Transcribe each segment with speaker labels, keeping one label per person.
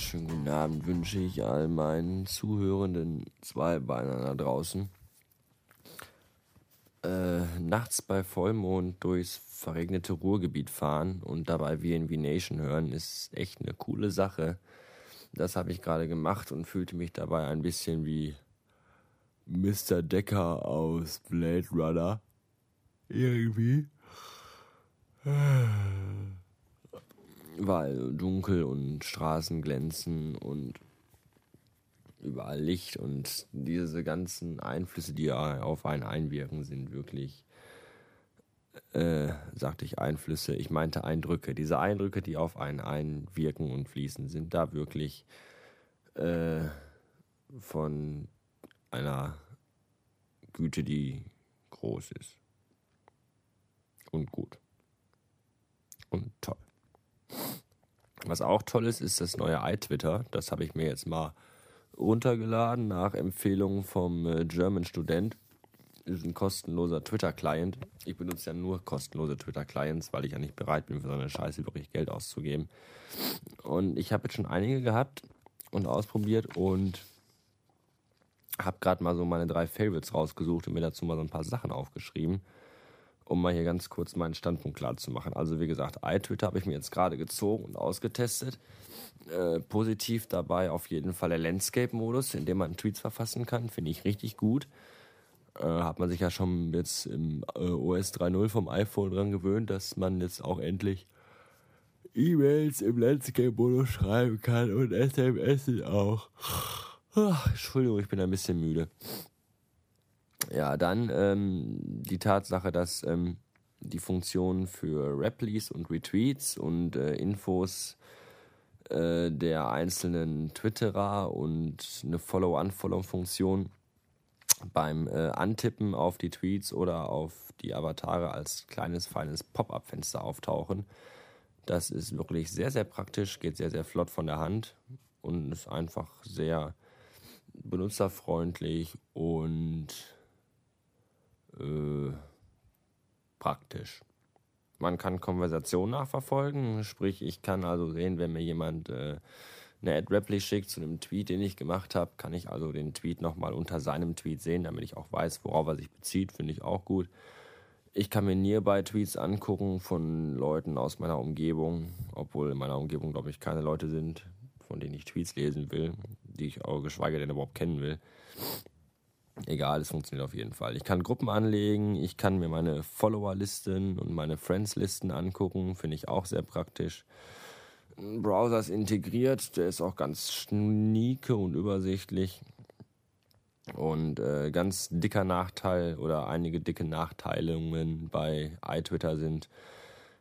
Speaker 1: wunderschönen guten Abend wünsche ich all meinen zuhörenden Zweibeinern da draußen. Äh, nachts bei Vollmond durchs verregnete Ruhrgebiet fahren und dabei VNV Nation hören, ist echt eine coole Sache. Das habe ich gerade gemacht und fühlte mich dabei ein bisschen wie Mr. Decker aus Blade Runner. Irgendwie weil dunkel und Straßen glänzen und überall Licht und diese ganzen Einflüsse, die auf einen einwirken, sind wirklich, äh, sagte ich Einflüsse, ich meinte Eindrücke. Diese Eindrücke, die auf einen einwirken und fließen, sind da wirklich äh, von einer Güte, die groß ist und gut und toll. Was auch toll ist, ist das neue iTwitter. Das habe ich mir jetzt mal runtergeladen nach Empfehlung vom äh, German Student. Ist ein kostenloser Twitter-Client. Ich benutze ja nur kostenlose Twitter-Clients, weil ich ja nicht bereit bin, für so eine Scheiße wirklich Geld auszugeben. Und ich habe jetzt schon einige gehabt und ausprobiert und habe gerade mal so meine drei Favorites rausgesucht und mir dazu mal so ein paar Sachen aufgeschrieben um mal hier ganz kurz meinen Standpunkt klar zu machen. Also wie gesagt, iTwitter habe ich mir jetzt gerade gezogen und ausgetestet. Äh, positiv dabei auf jeden Fall der Landscape-Modus, in dem man Tweets verfassen kann, finde ich richtig gut. Äh, hat man sich ja schon jetzt im äh, OS 3.0 vom iPhone dran gewöhnt, dass man jetzt auch endlich E-Mails im Landscape-Modus schreiben kann und SMS auch. Ach, Entschuldigung, ich bin ein bisschen müde. Ja, dann ähm, die Tatsache, dass ähm, die Funktion für Replis und Retweets und äh, Infos äh, der einzelnen Twitterer und eine Follow-Unfollow-Funktion beim äh, Antippen auf die Tweets oder auf die Avatare als kleines, feines Pop-up-Fenster auftauchen. Das ist wirklich sehr, sehr praktisch, geht sehr, sehr flott von der Hand und ist einfach sehr benutzerfreundlich und äh, praktisch. Man kann Konversationen nachverfolgen, sprich, ich kann also sehen, wenn mir jemand äh, eine Ad-Reply schickt zu einem Tweet, den ich gemacht habe, kann ich also den Tweet nochmal unter seinem Tweet sehen, damit ich auch weiß, worauf er sich bezieht, finde ich auch gut. Ich kann mir Nearby-Tweets angucken von Leuten aus meiner Umgebung, obwohl in meiner Umgebung, glaube ich, keine Leute sind, von denen ich Tweets lesen will, die ich auch geschweige denn überhaupt kennen will. Egal, es funktioniert auf jeden Fall. Ich kann Gruppen anlegen, ich kann mir meine Follower-Listen und meine Friends-Listen angucken, finde ich auch sehr praktisch. Ein Browser ist integriert, der ist auch ganz schnieke und übersichtlich. Und äh, ganz dicker Nachteil oder einige dicke Nachteilungen bei iTwitter sind,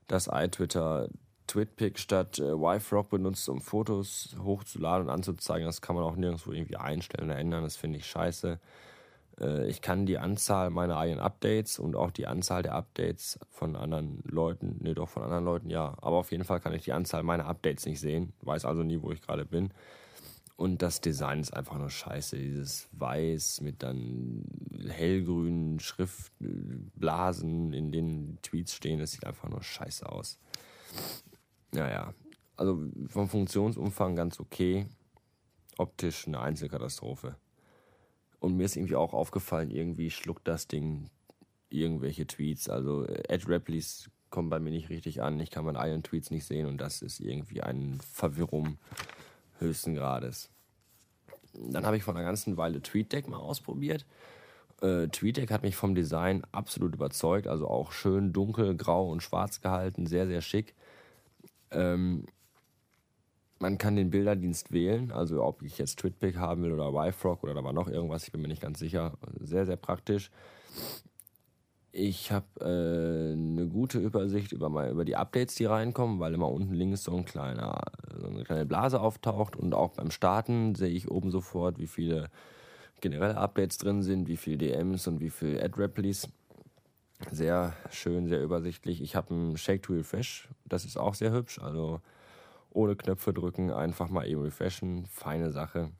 Speaker 1: dass iTwitter TwitPic statt äh, YFrog benutzt, um Fotos hochzuladen und anzuzeigen. Das kann man auch nirgendwo irgendwie einstellen oder ändern. Das finde ich scheiße. Äh, ich kann die Anzahl meiner eigenen Updates und auch die Anzahl der Updates von anderen Leuten, nee, doch von anderen Leuten, ja. Aber auf jeden Fall kann ich die Anzahl meiner Updates nicht sehen, weiß also nie, wo ich gerade bin. Und das Design ist einfach nur scheiße. Dieses Weiß mit dann hellgrünen Schriftblasen, in denen Tweets stehen, das sieht einfach nur scheiße aus. Naja, also vom Funktionsumfang ganz okay. Optisch eine Einzelkatastrophe. Und mir ist irgendwie auch aufgefallen, irgendwie schluckt das Ding irgendwelche Tweets. Also äh, Ad Replies kommen bei mir nicht richtig an. Ich kann meine eigenen Tweets nicht sehen und das ist irgendwie ein Verwirrung höchsten Grades. Dann habe ich vor einer ganzen Weile TweetDeck mal ausprobiert. Äh, TweetDeck hat mich vom Design absolut überzeugt. Also auch schön dunkel, grau und schwarz gehalten, sehr, sehr schick. Ähm, man kann den Bilderdienst wählen, also ob ich jetzt TwitPic haben will oder YFrog oder da war noch irgendwas, ich bin mir nicht ganz sicher. Sehr, sehr praktisch. Ich habe äh, eine gute Übersicht über, mal, über die Updates, die reinkommen, weil immer unten links so, ein kleiner, so eine kleine Blase auftaucht und auch beim Starten sehe ich oben sofort, wie viele generelle Updates drin sind, wie viele DMs und wie viele Ad-Replies. Sehr schön, sehr übersichtlich. Ich habe einen Shake to Refresh, das ist auch sehr hübsch. Also ohne Knöpfe drücken, einfach mal eben refreshen, feine Sache.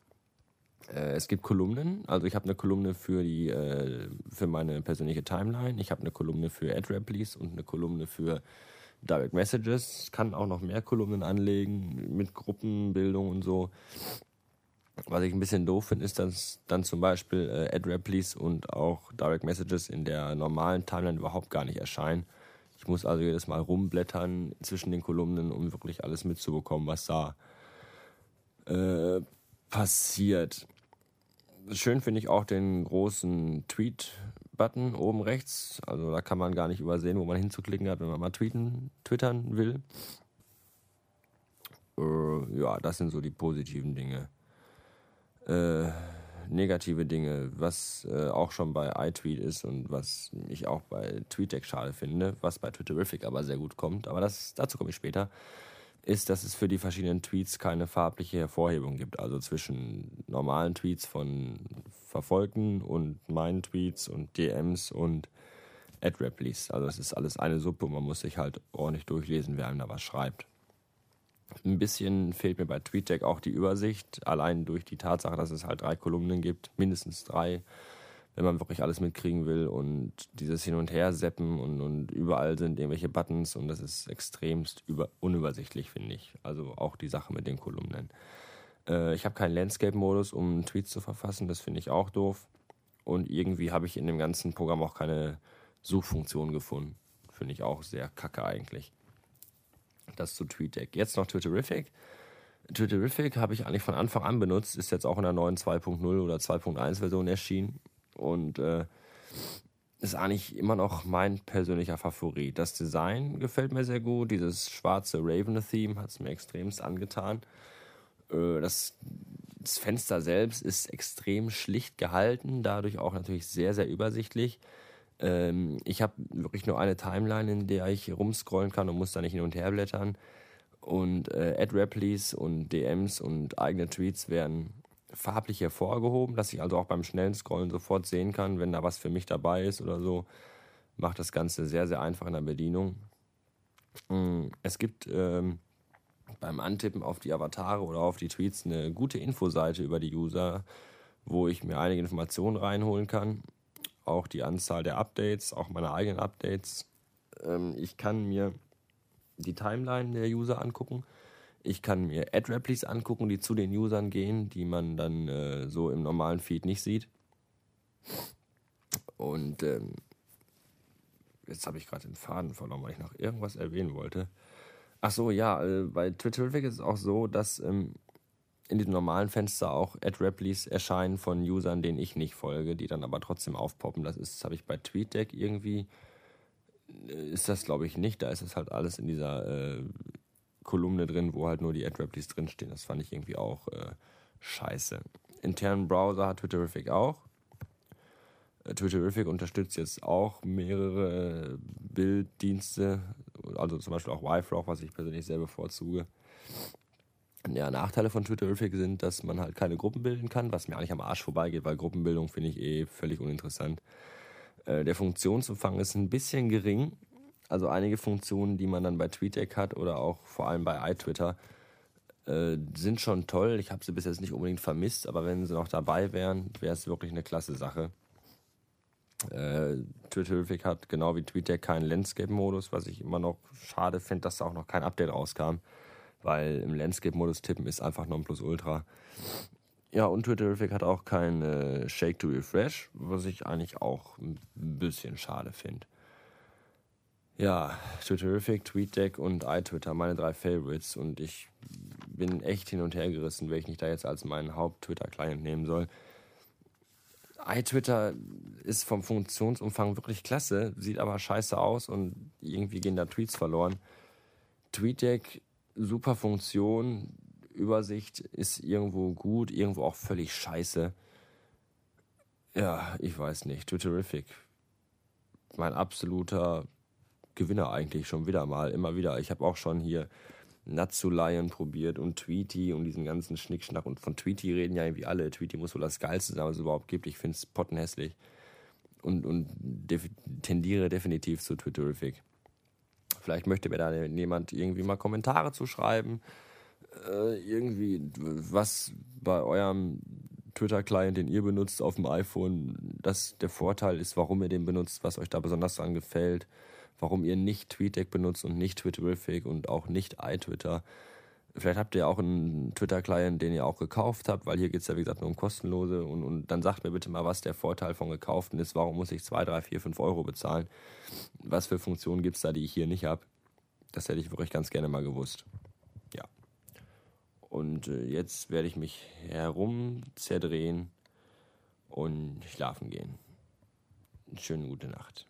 Speaker 1: Äh, es gibt Kolumnen, also ich habe eine Kolumne für die äh, für meine persönliche Timeline, ich habe eine Kolumne für Ad Replies und eine Kolumne für Direct Messages, kann auch noch mehr Kolumnen anlegen mit Gruppenbildung und so. Was ich ein bisschen doof finde, ist, dass dann zum Beispiel äh, Ad-Replies und auch Direct Messages in der normalen Timeline überhaupt gar nicht erscheinen. Ich muss also jedes Mal rumblättern zwischen den Kolumnen, um wirklich alles mitzubekommen, was da äh, passiert. Schön finde ich auch den großen Tweet-Button oben rechts. Also da kann man gar nicht übersehen, wo man hinzuklicken hat, wenn man mal tweeten, twittern will. Äh, ja, das sind so die positiven Dinge. Äh, negative Dinge, was äh, auch schon bei iTweet ist und was ich auch bei TweetDeck schade finde, was bei Twitterific aber sehr gut kommt, aber das, dazu komme ich später ist, dass es für die verschiedenen Tweets keine farbliche Hervorhebung gibt. Also zwischen normalen Tweets von Verfolgten und meinen Tweets und DMs und Ad-Replies. Also es ist alles eine Suppe und man muss sich halt ordentlich durchlesen, wer einem da was schreibt. Ein bisschen fehlt mir bei TweetDeck auch die Übersicht, allein durch die Tatsache, dass es halt drei Kolumnen gibt, mindestens drei wenn man wirklich alles mitkriegen will und dieses Hin und Her seppen und, und überall sind irgendwelche Buttons und das ist extremst über, unübersichtlich, finde ich. Also auch die Sache mit den Kolumnen. Äh, ich habe keinen Landscape-Modus, um Tweets zu verfassen, das finde ich auch doof. Und irgendwie habe ich in dem ganzen Programm auch keine Suchfunktion gefunden. Finde ich auch sehr kacke eigentlich. Das zu TweetDeck. Jetzt noch Twitterific. Twitterific habe ich eigentlich von Anfang an benutzt, ist jetzt auch in der neuen 2.0 oder 2.1 Version erschienen und äh, ist eigentlich immer noch mein persönlicher Favorit. Das Design gefällt mir sehr gut. Dieses schwarze Raven-Theme hat es mir extremst angetan. Äh, das, das Fenster selbst ist extrem schlicht gehalten, dadurch auch natürlich sehr, sehr übersichtlich. Ähm, ich habe wirklich nur eine Timeline, in der ich rumscrollen kann und muss da nicht hin und her blättern. Und äh, Ad-Replies und DMs und eigene Tweets werden farblich hervorgehoben, dass ich also auch beim schnellen Scrollen sofort sehen kann, wenn da was für mich dabei ist oder so. Macht das Ganze sehr, sehr einfach in der Bedienung. Mm, es gibt ähm, beim Antippen auf die Avatare oder auf die Tweets eine gute Infoseite über die User, wo ich mir einige Informationen reinholen kann. Auch die Anzahl der Updates, auch meine eigenen Updates. Ähm, ich kann mir die Timeline der User angucken ich kann mir Ad-Replies angucken, die zu den Usern gehen, die man dann äh, so im normalen Feed nicht sieht. Und ähm, jetzt habe ich gerade den Faden verloren, weil ich noch irgendwas erwähnen wollte. Ach so, ja, äh, bei Twitterific ist es auch so, dass ähm, in diesem normalen Fenster auch Ad-Replies erscheinen von Usern, denen ich nicht folge, die dann aber trotzdem aufpoppen. Das ist, habe ich bei TweetDeck irgendwie, äh, ist das glaube ich nicht. Da ist es halt alles in dieser äh, Kolumne drin, wo halt nur die Ad-Replies drinstehen. Das fand ich irgendwie auch äh, scheiße. Internen Browser hat Twitterific auch. Äh, Twitterific unterstützt jetzt auch mehrere äh, Bilddienste, also zum Beispiel auch YFrog, was ich persönlich sehr bevorzuge. Ja, Nachteile von Twitterific sind, dass man halt keine Gruppen bilden kann, was mir eigentlich am Arsch vorbeigeht, weil Gruppenbildung finde ich eh völlig uninteressant. Äh, der Funktionsumfang ist ein bisschen gering, also einige Funktionen, die man dann bei TweetDeck hat oder auch vor allem bei iTwitter, äh, sind schon toll. Ich habe sie bis jetzt nicht unbedingt vermisst, aber wenn sie noch dabei wären, wäre es wirklich eine klasse Sache. Äh, Twitterific hat genau wie TweetDeck keinen Landscape-Modus, was ich immer noch schade finde, dass da auch noch kein Update rauskam, weil im Landscape-Modus tippen ist einfach Ultra. Ja, und Twitterific hat auch kein äh, Shake to Refresh, was ich eigentlich auch ein bisschen schade finde. Ja, Twitterific, TweetDeck und iTwitter, meine drei Favorites. Und ich bin echt hin und her gerissen, welchen ich da jetzt als meinen Haupt-Twitter-Client nehmen soll. iTwitter ist vom Funktionsumfang wirklich klasse, sieht aber scheiße aus und irgendwie gehen da Tweets verloren. TweetDeck, super Funktion, Übersicht ist irgendwo gut, irgendwo auch völlig scheiße. Ja, ich weiß nicht. Twitterific. Mein absoluter Gewinner eigentlich schon wieder mal, immer wieder. Ich habe auch schon hier Natsu Lion probiert und Tweety und diesen ganzen Schnickschnack. Und von Tweety reden ja irgendwie alle. Tweety muss wohl das Geilste sein, was es überhaupt gibt. Ich finde es pottenhässlich. Und, und def tendiere definitiv zu Twitterific. Vielleicht möchte mir da jemand irgendwie mal Kommentare zu schreiben. Äh, irgendwie, was bei eurem Twitter-Client, den ihr benutzt auf dem iPhone, das der Vorteil ist, warum ihr den benutzt, was euch da besonders dran gefällt warum ihr nicht TweetDeck benutzt und nicht Twitterific und auch nicht iTwitter. Vielleicht habt ihr auch einen Twitter-Client, den ihr auch gekauft habt, weil hier geht es ja, wie gesagt, nur um kostenlose. Und, und dann sagt mir bitte mal, was der Vorteil von gekauften ist. Warum muss ich 2, 3, 4, 5 Euro bezahlen? Was für Funktionen gibt es da, die ich hier nicht habe? Das hätte ich wirklich ganz gerne mal gewusst. Ja. Und äh, jetzt werde ich mich herum zerdrehen und schlafen gehen. Schöne gute Nacht.